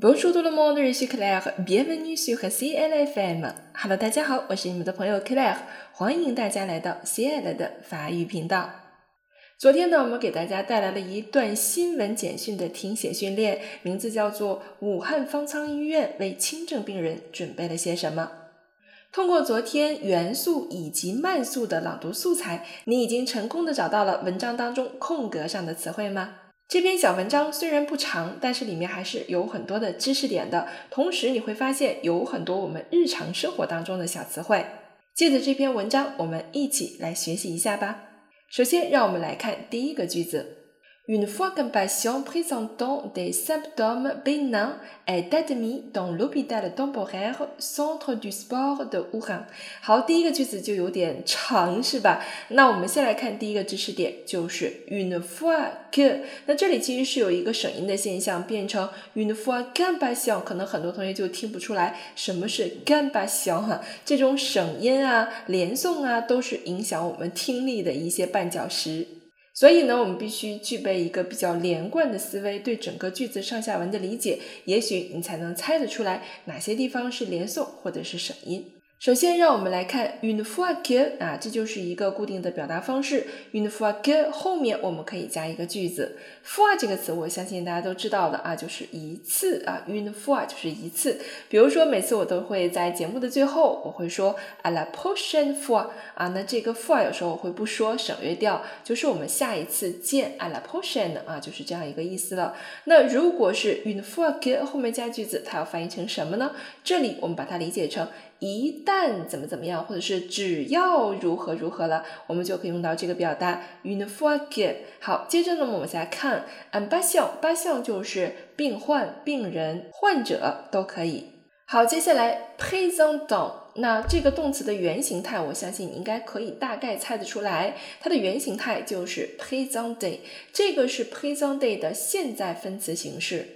Bonjour tout le monde, ici Claire. Bienvenue sur CLFM. Hello，大家好，我是你们的朋友 Claire，欢迎大家来到 CL 的法语频道。昨天呢，我们给大家带来了一段新闻简讯的听写训练，名字叫做《武汉方舱医院为轻症病人准备了些什么》。通过昨天元素以及慢速的朗读素材，你已经成功的找到了文章当中空格上的词汇吗？这篇小文章虽然不长，但是里面还是有很多的知识点的。同时你会发现有很多我们日常生活当中的小词汇。借着这篇文章，我们一起来学习一下吧。首先，让我们来看第一个句子。Une fois qu'un patient présentant des symptômes bénins est admis dans l'hôpital temporaire Centre du Sport de Wuhan。好，第一个句子就有点长，是吧？那我们先来看第一个知识点，就是 une fois que。那这里其实是有一个省音的现象，变成 une fois qu'un patient，可能很多同学就听不出来什么是 qu'un patient 哈。这种省音啊、连诵啊，都是影响我们听力的一些绊脚石。所以呢，我们必须具备一个比较连贯的思维，对整个句子上下文的理解，也许你才能猜得出来哪些地方是连诵或者是省音。首先，让我们来看 une fois que 啊，这就是一个固定的表达方式。une fois que 后面我们可以加一个句子。fois 这个词，我相信大家都知道的啊，就是一次啊。une fois 就是一次。比如说，每次我都会在节目的最后，我会说 à la prochaine fois 啊。那这个 fois 有时候我会不说，省略掉，就是我们下一次见 à la prochaine 啊，就是这样一个意思了。那如果是 une fois que 后面加句子，它要翻译成什么呢？这里我们把它理解成。一旦怎么怎么样，或者是只要如何如何了，我们就可以用到这个表达 une fois que。好，接着呢，我们再看 un patient，patient 就是病患、病人、患者都可以。好，接下来 présenter，那这个动词的原形态，我相信你应该可以大概猜得出来，它的原形态就是 présenter，这个是 présenter 的现在分词形式。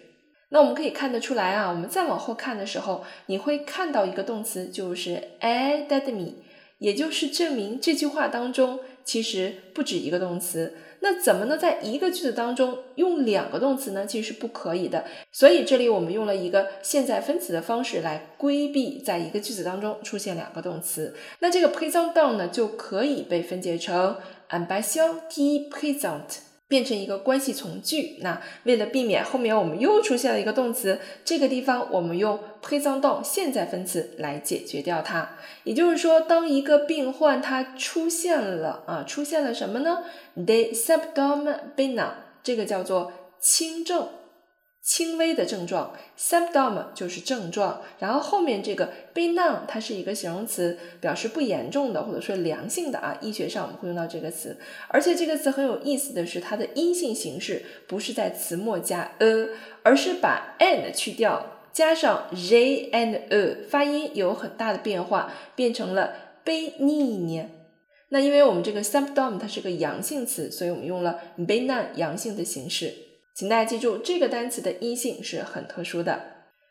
那我们可以看得出来啊，我们再往后看的时候，你会看到一个动词，就是 add me，也就是证明这句话当中其实不止一个动词。那怎么能在一个句子当中用两个动词呢？其实是不可以的。所以这里我们用了一个现在分词的方式来规避在一个句子当中出现两个动词。那这个 present down 呢，就可以被分解成 ambition qui présente。变成一个关系从句。那为了避免后面我们又出现了一个动词，这个地方我们用 présent 现在分词来解决掉它。也就是说，当一个病患他出现了啊，出现了什么呢？The symptom b e n a 这个叫做轻症。轻微的症状，symptom 就是症状，然后后面这个 benign 它是一个形容词，表示不严重的或者说良性的啊。医学上我们会用到这个词，而且这个词很有意思的是，它的阴性形式不是在词末加 a，而是把 and 去掉，加上 j and a，发音有很大的变化，变成了 benign。那因为我们这个 symptom 它是个阳性词，所以我们用了 benign 阳性的形式。请大家记住，这个单词的阴性是很特殊的。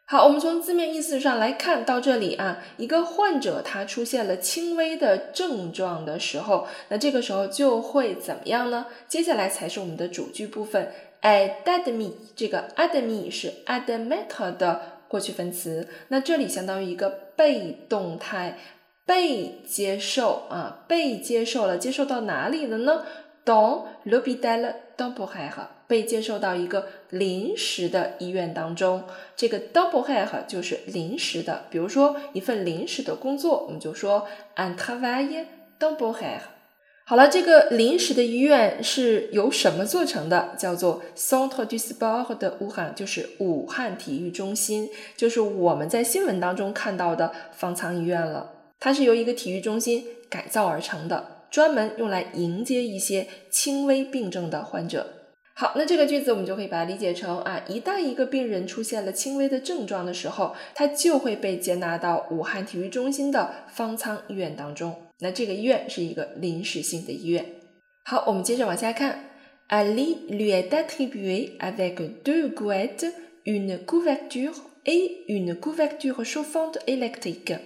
好，我们从字面意思上来看到这里啊，一个患者他出现了轻微的症状的时候，那这个时候就会怎么样呢？接下来才是我们的主句部分。admit 这个 admit 是 admit 的过去分词，那这里相当于一个被动态，被接受啊，被接受了，接受到哪里了呢？Dans l'hôpital temporaire。被接受到一个临时的医院当中，这个 double have 就是临时的，比如说一份临时的工作，我们就说 un travail double have。好了，这个临时的医院是由什么做成的？叫做 Centre du Sport 的武汉，就是武汉体育中心，就是我们在新闻当中看到的方舱医院了。它是由一个体育中心改造而成的，专门用来迎接一些轻微病症的患者。好，那这个句子我们就可以把它理解成啊，一旦一个病人出现了轻微的症状的时候，他就会被接纳到武汉体育中心的方舱医院当中。那这个医院是一个临时性的医院。好，我们接着往下看，Ali lui est attribué avec deux gouttes, une couverture et une couverture chauffante électrique。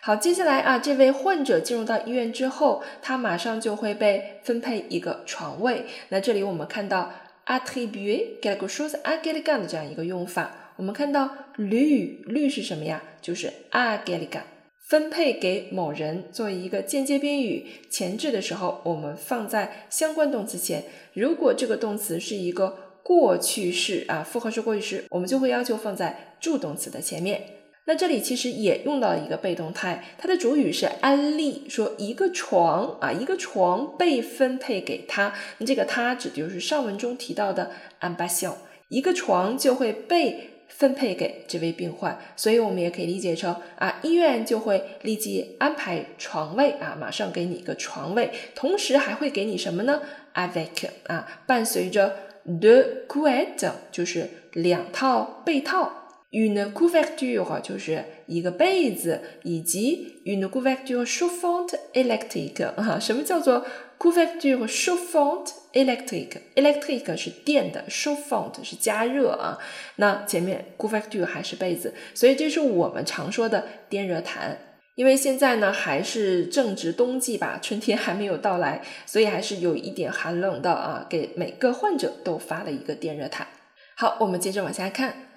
好，接下来啊，这位患者进入到医院之后，他马上就会被分配一个床位。那这里我们看到。attribuer quelque chose à quelqu'un 的这样一个用法，我们看到绿绿是什么呀？就是 a g e l i g a 分配给某人作为一个间接宾语，前置的时候我们放在相关动词前。如果这个动词是一个过去式啊，复合式过去式，我们就会要求放在助动词的前面。那这里其实也用到了一个被动态，它的主语是安利，说一个床啊，一个床被分配给他。那这个他指的就是上文中提到的安巴肖，一个床就会被。分配给这位病患，所以我们也可以理解成啊，医院就会立即安排床位啊，马上给你一个床位，同时还会给你什么呢？avec 啊，伴随着 the couette 就是两套被套。Une couverture 就是一个被子，以及 une couverture chauffante électrique 啊，什么叫做 couverture chauffante électrique？électrique 是电的，chauffante 是加热啊。那前面 couverture 还是被子，所以这是我们常说的电热毯。因为现在呢还是正值冬季吧，春天还没有到来，所以还是有一点寒冷的啊。给每个患者都发了一个电热毯。好，我们接着往下看。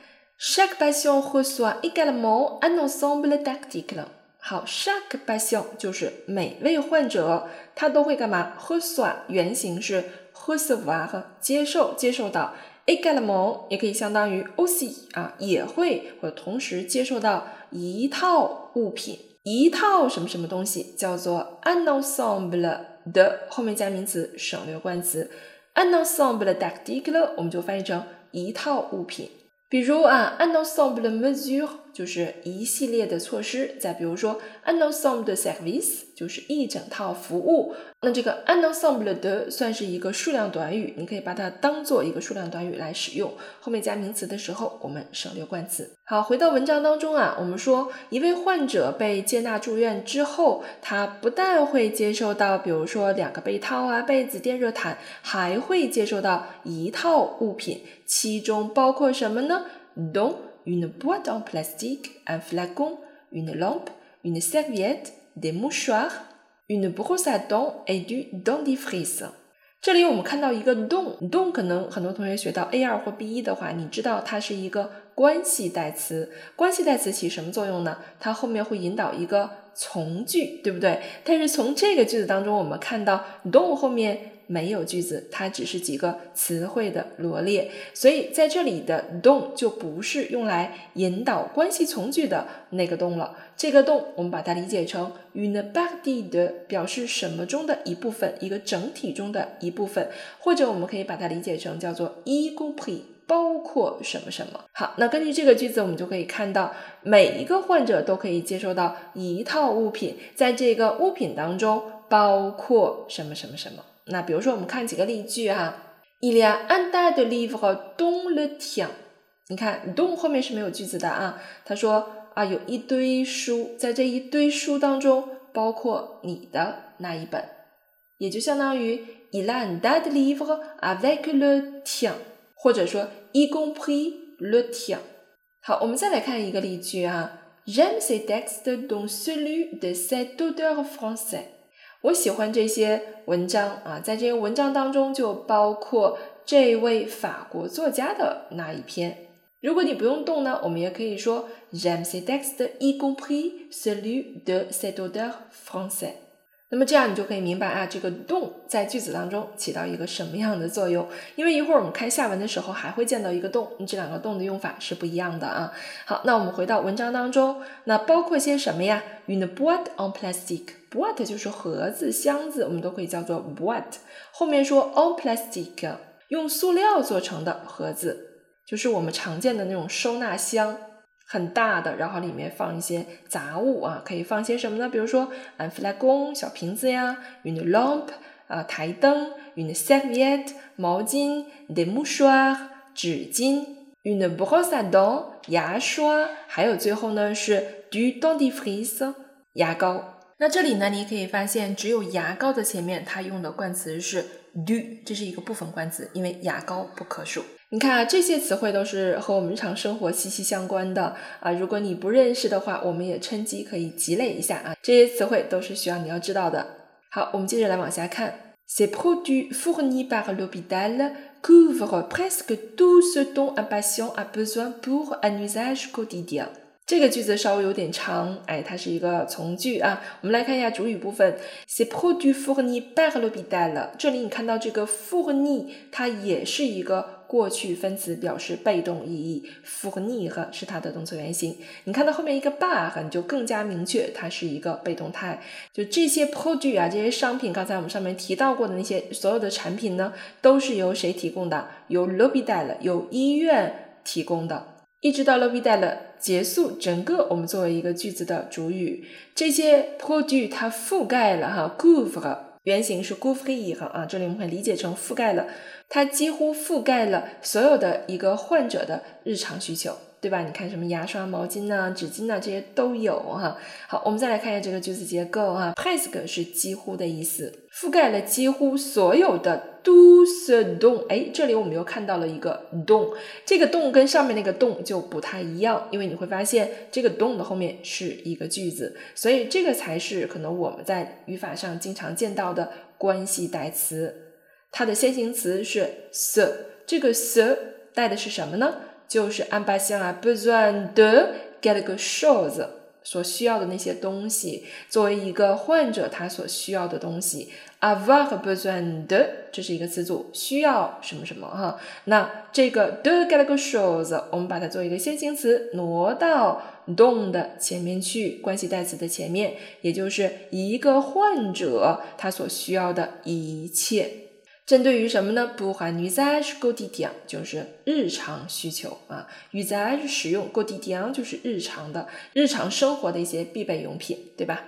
Chaque patient reçoit également un ensemble d'articles。好，chaque patient 就是每位患者，他都会干嘛？reçoit 原型是 recevoir 接受，接受到 également 也可以相当于 aussi 啊，也会或同时接受到一套物品，一套什么什么东西叫做 un ensemble 的后面加名词省略冠词 un ensemble d'articles 我们就翻译成一套物品。比如啊，un ensemble de mesures 就是一系列的措施。再比如说，un ensemble de services 就是一整套服务。那这个 un ensemble de 算是一个数量短语，你可以把它当做一个数量短语来使用。后面加名词的时候，我们省略冠词。好，回到文章当中啊，我们说一位患者被接纳住院之后，他不但会接受到，比如说两个被套啊、被子、电热毯，还会接受到一套物品。其中包括什么呢？dont une boîte en plastique, un flacon, une lampe, une serviette, des mouchoirs, une brosse à dents et du dentifrice。这里我们看到一个 dont，dont 可能很多同学学到 A 二或 B 一的话，你知道它是一个关系代词。关系代词起什么作用呢？它后面会引导一个从句，对不对？但是从这个句子当中，我们看到 dont 后面。没有句子，它只是几个词汇的罗列，所以在这里的 don 就不是用来引导关系从句的那个动了。这个动我们把它理解成 une partie de，表示什么中的一部分，一个整体中的一部分，或者我们可以把它理解成叫做 y compris，包括什么什么。好，那根据这个句子，我们就可以看到每一个患者都可以接收到一套物品，在这个物品当中包括什么什么什么。那比如说，我们看几个例句哈。Il y a un tas de livres dans le tien。你看，dans 后面是没有句子的啊。他说啊，有一堆书，在这一堆书当中，包括你的那一本，也就相当于 Il y a un tas de livres avec le tien，或者说 y compris le tien。好，我们再来看一个例句啊。J'aime ces textes dont celui de cet auteur français。我喜欢这些文章啊，在这些文章当中就包括这位法国作家的那一篇。如果你不用动呢，我们也可以说 j'aime ces textes y compris celui de cet auteur français。那么这样你就可以明白啊，这个动在句子当中起到一个什么样的作用？因为一会儿我们看下文的时候还会见到一个动，这两个动的用法是不一样的啊。好，那我们回到文章当中，那包括些什么呀？Une boîte en plastic plastique，boîte 就是盒子、箱子，我们都可以叫做 boat。后面说 en plastique，用塑料做成的盒子，就是我们常见的那种收纳箱。很大的，然后里面放一些杂物啊，可以放些什么呢？比如说，un flacon 小瓶子呀，une lampe 啊台灯，une serviette 毛巾，des mouchoirs 纸巾，une brosse à dents 牙刷，还有最后呢是 du dentifrice 牙膏。那这里呢，你可以发现，只有牙膏的前面它用的冠词是 du，这是一个部分冠词，因为牙膏不可数。你看啊，这些词汇都是和我们日常生活息息相关的啊。如果你不认识的话，我们也趁机可以积累一下啊。这些词汇都是需要你要知道的。好，我们接着来往下看。Ces produits fournis par l'hôpital couvre presque tout ce dont un patient a besoin pour un usage quotidien。这个句子稍微有点长，哎，它是一个从句啊。我们来看一下主语部分，se produits fournis par l'hôpital。这里你看到这个 f o u r n i 它也是一个过去分词，表示被动意义。f o u r n i 和是它的动词原形。你看到后面一个 b a r 你就更加明确，它是一个被动态。就这些 produits 啊，这些商品，刚才我们上面提到过的那些所有的产品呢，都是由谁提供的？由 l'hôpital，由医院提供的。一直到 l'hôpital 结束，整个我们作为一个句子的主语，这些 p r o d u 它覆盖了哈，gouve 原型是 gouvee 啊，这里我们可以理解成覆盖了，它几乎覆盖了所有的一个患者的日常需求。对吧？你看什么牙刷、毛巾呐、纸巾呐，这些都有哈。好，我们再来看一下这个句子结构哈。，pask 是几乎的意思，覆盖了几乎所有的 do se don。哎，这里我们又看到了一个 don，这个 don 跟上面那个 don 就不太一样，因为你会发现这个 don 的后面是一个句子，所以这个才是可能我们在语法上经常见到的关系代词。它的先行词是 se，这个 se 带的是什么呢？就是安巴西啊，besoin de quelque chose 所需要的那些东西，作为一个患者他所需要的东西，avoir besoin de 这是一个词组，需要什么什么哈。那这个 de quelque chose，我们把它做一个先行词，挪到 don 的前面去，关系代词的前面，也就是一个患者他所需要的一切。针对于什么呢？不含 usage go 地点就是日常需求啊雨伞是使用 go 地点就是日常的日常生活的一些必备用品，对吧？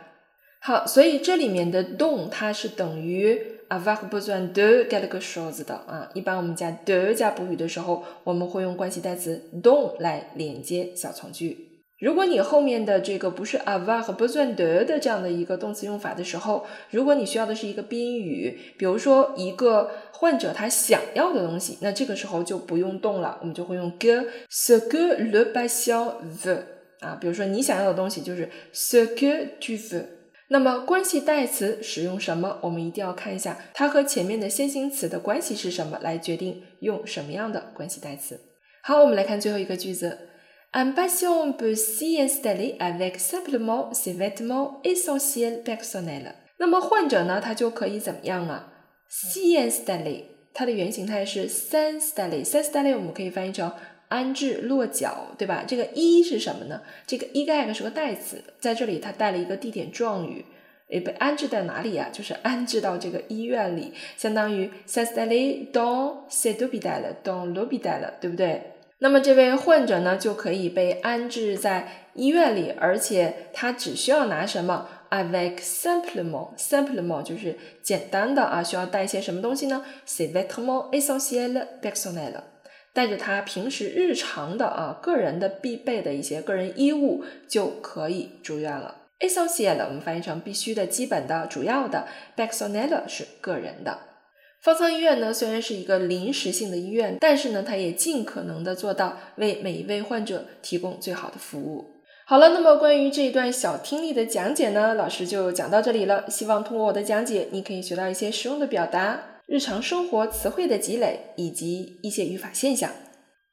好，所以这里面的 don 它是等于 avoir besoin de quelque chose 的啊。一般我们加 de 加补语的时候，我们会用关系代词 don 来连接小从句。如果你后面的这个不是 avoir 和 besoin de 的这样的一个动词用法的时候，如果你需要的是一个宾语，比如说一个患者他想要的东西，那这个时候就不用动了，我们就会用 que ce que le patient veut 啊，比如说你想要的东西就是 ce que tu veux。那么关系代词使用什么，我们一定要看一下它和前面的先行词的关系是什么，来决定用什么样的关系代词。好，我们来看最后一个句子。Un patient peut s'y installer avec simplement ses vêtements essentiels personnels。那么患者呢，他就可以怎么样啊？s'y installer，它的原形态是 s'installer，s'installer 我们可以翻译成安置落脚，对吧？这个一是什么呢？这个 e g 是个代词，在这里它带了一个地点状语，诶，被安置在哪里呀？就是安置到这个医院里，相当于 s'installer dans cet hôpital，dans l'hôpital，对不对？那么这位患者呢，就可以被安置在医院里，而且他只需要拿什么？avec simplement，simplement 就是简单的啊，需要带一些什么东西呢？c'est vêtements essentiels personnels，带着他平时日常的啊个人的必备的一些个人衣物就可以住院了。essentiel 我们翻译成必须的、基本的、主要的，personnel 是个人的。方舱医院呢，虽然是一个临时性的医院，但是呢，它也尽可能的做到为每一位患者提供最好的服务。好了，那么关于这一段小听力的讲解呢，老师就讲到这里了。希望通过我的讲解，你可以学到一些实用的表达、日常生活词汇的积累以及一些语法现象。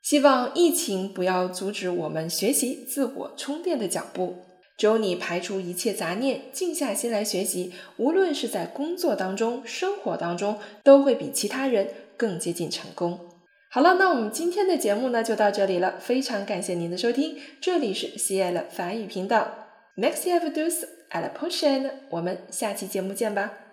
希望疫情不要阻止我们学习自我充电的脚步。只有你排除一切杂念，静下心来学习，无论是在工作当中、生活当中，都会比其他人更接近成功。好了，那我们今天的节目呢就到这里了，非常感谢您的收听，这里是 C L 法语频道，Merci à vous tous, à la prochaine，我们下期节目见吧。